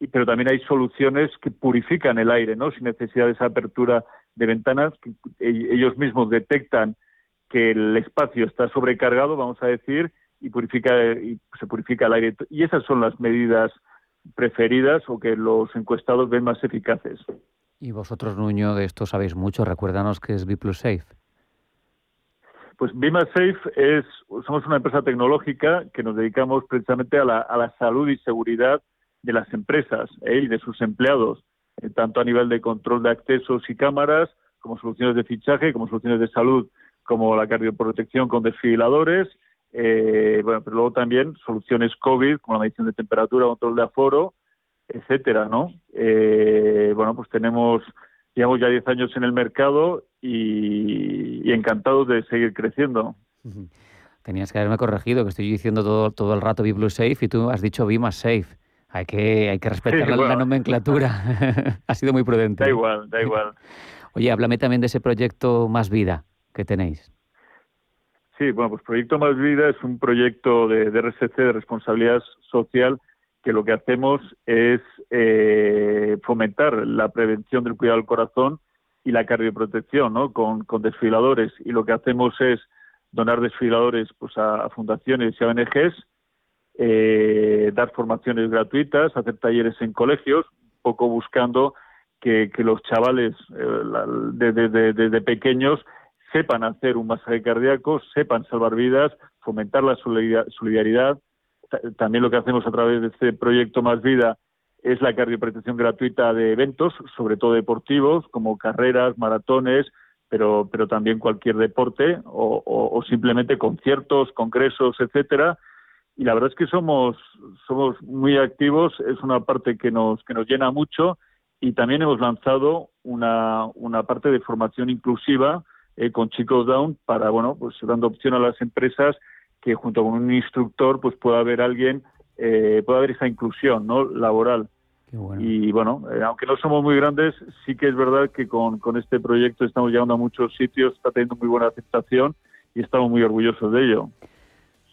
y, pero también hay soluciones que purifican el aire, ¿no? sin necesidad de esa apertura de ventanas, que ellos mismos detectan que el espacio está sobrecargado, vamos a decir, y purifica y se purifica el aire. Y esas son las medidas preferidas o que los encuestados ven más eficaces. Y vosotros, Nuño, de esto sabéis mucho. Recuérdanos que es B Safe. Pues Safe es, somos una empresa tecnológica que nos dedicamos precisamente a la, a la salud y seguridad de las empresas ¿eh? y de sus empleados, eh, tanto a nivel de control de accesos y cámaras, como soluciones de fichaje, como soluciones de salud, como la cardioprotección con desfibriladores, eh, bueno, pero luego también soluciones COVID, como la medición de temperatura, control de aforo, etcétera, ¿no? Eh, bueno, pues tenemos, llevamos ya 10 años en el mercado y, encantados de seguir creciendo. Tenías que haberme corregido, que estoy diciendo todo, todo el rato Blue Safe y tú has dicho más Safe. Hay que, hay que respetar la, nomenclatura. *laughs* ha sido muy prudente. Da igual, da igual. *laughs* Oye, háblame también de ese proyecto Más Vida que tenéis. Sí, bueno, pues Proyecto Más Vida es un proyecto de, de RSC, de responsabilidad social, que lo que hacemos es eh, fomentar la prevención del cuidado del corazón y la cardioprotección, ¿no? Con, con desfiladores. Y lo que hacemos es donar desfiladores pues, a, fundaciones y a ONGs, eh, dar formaciones gratuitas, hacer talleres en colegios, un poco buscando que, los chavales desde eh, de, pequeños sepan hacer un masaje cardíaco, sepan salvar vidas, fomentar la solidaridad. También lo que hacemos a través de este proyecto Más Vida es la cardioprotección gratuita de eventos, sobre todo deportivos, como carreras, maratones, pero, pero también cualquier deporte o, simplemente conciertos, congresos, etcétera. Y la verdad es que somos, somos muy activos, es una parte que nos, que nos llena mucho y también hemos lanzado una, una parte de formación inclusiva eh, con chicos down para, bueno, pues dando opción a las empresas que junto con un instructor pues pueda haber alguien, eh, pueda haber esa inclusión ¿no? laboral. Y bueno, eh, aunque no somos muy grandes, sí que es verdad que con, con este proyecto estamos llegando a muchos sitios, está teniendo muy buena aceptación y estamos muy orgullosos de ello.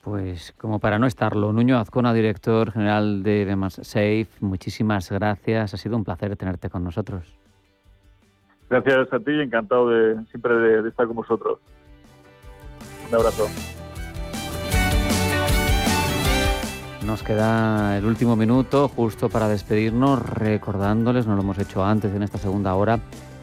Pues como para no estarlo, Nuño Azcona, director general de Safe, muchísimas gracias. Ha sido un placer tenerte con nosotros. Gracias a ti, encantado de siempre de, estar con vosotros. Un abrazo. Nos queda el último minuto justo para despedirnos, recordándoles, no lo hemos hecho antes en esta segunda hora,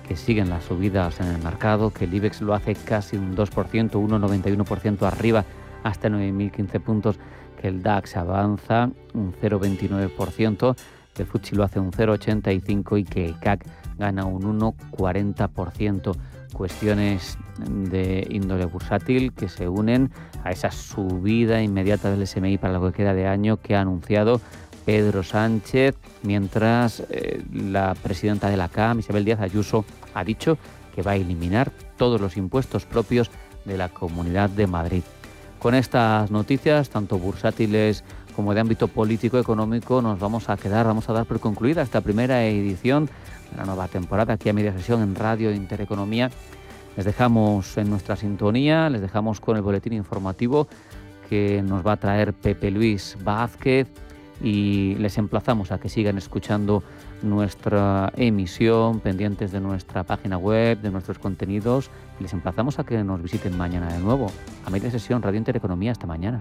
que siguen las subidas en el mercado, que el IBEX lo hace casi un 2%, 1,91% arriba hasta 9.015 puntos, que el DAX avanza un 0,29%, que el FTSE lo hace un 0,85% y que el CAC gana un 1,40%. Cuestiones de índole bursátil que se unen a esa subida inmediata del SMI para lo que queda de año que ha anunciado Pedro Sánchez, mientras eh, la presidenta de la CAM, Isabel Díaz Ayuso, ha dicho que va a eliminar todos los impuestos propios de la Comunidad de Madrid. Con estas noticias, tanto bursátiles como de ámbito político-económico, nos vamos a quedar, vamos a dar por concluida esta primera edición la nueva temporada aquí a media sesión en Radio Intereconomía. Les dejamos en nuestra sintonía, les dejamos con el boletín informativo que nos va a traer Pepe Luis Vázquez y les emplazamos a que sigan escuchando nuestra emisión, pendientes de nuestra página web, de nuestros contenidos les emplazamos a que nos visiten mañana de nuevo. A media sesión Radio Intereconomía, hasta mañana.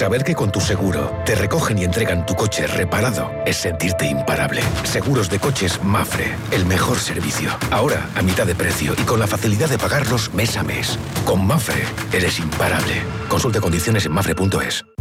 Saber que con tu seguro te recogen y entregan tu coche reparado es sentirte imparable. Seguros de coches Mafre, el mejor servicio. Ahora a mitad de precio y con la facilidad de pagarlos mes a mes. Con Mafre eres imparable. Consulte condiciones en mafre.es.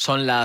Son las